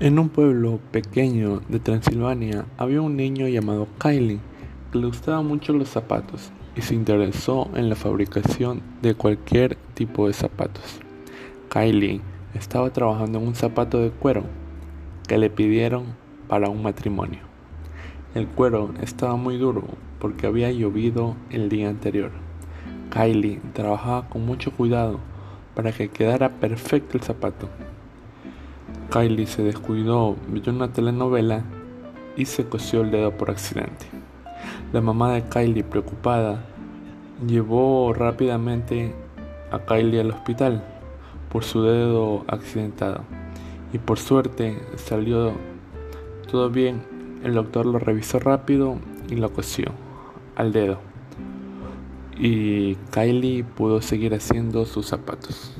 En un pueblo pequeño de Transilvania había un niño llamado Kylie que le gustaban mucho los zapatos y se interesó en la fabricación de cualquier tipo de zapatos. Kylie estaba trabajando en un zapato de cuero que le pidieron para un matrimonio. El cuero estaba muy duro porque había llovido el día anterior. Kylie trabajaba con mucho cuidado para que quedara perfecto el zapato. Kylie se descuidó, vio una telenovela y se cosió el dedo por accidente. La mamá de Kylie, preocupada, llevó rápidamente a Kylie al hospital por su dedo accidentado. Y por suerte salió todo bien. El doctor lo revisó rápido y lo cosió al dedo. Y Kylie pudo seguir haciendo sus zapatos.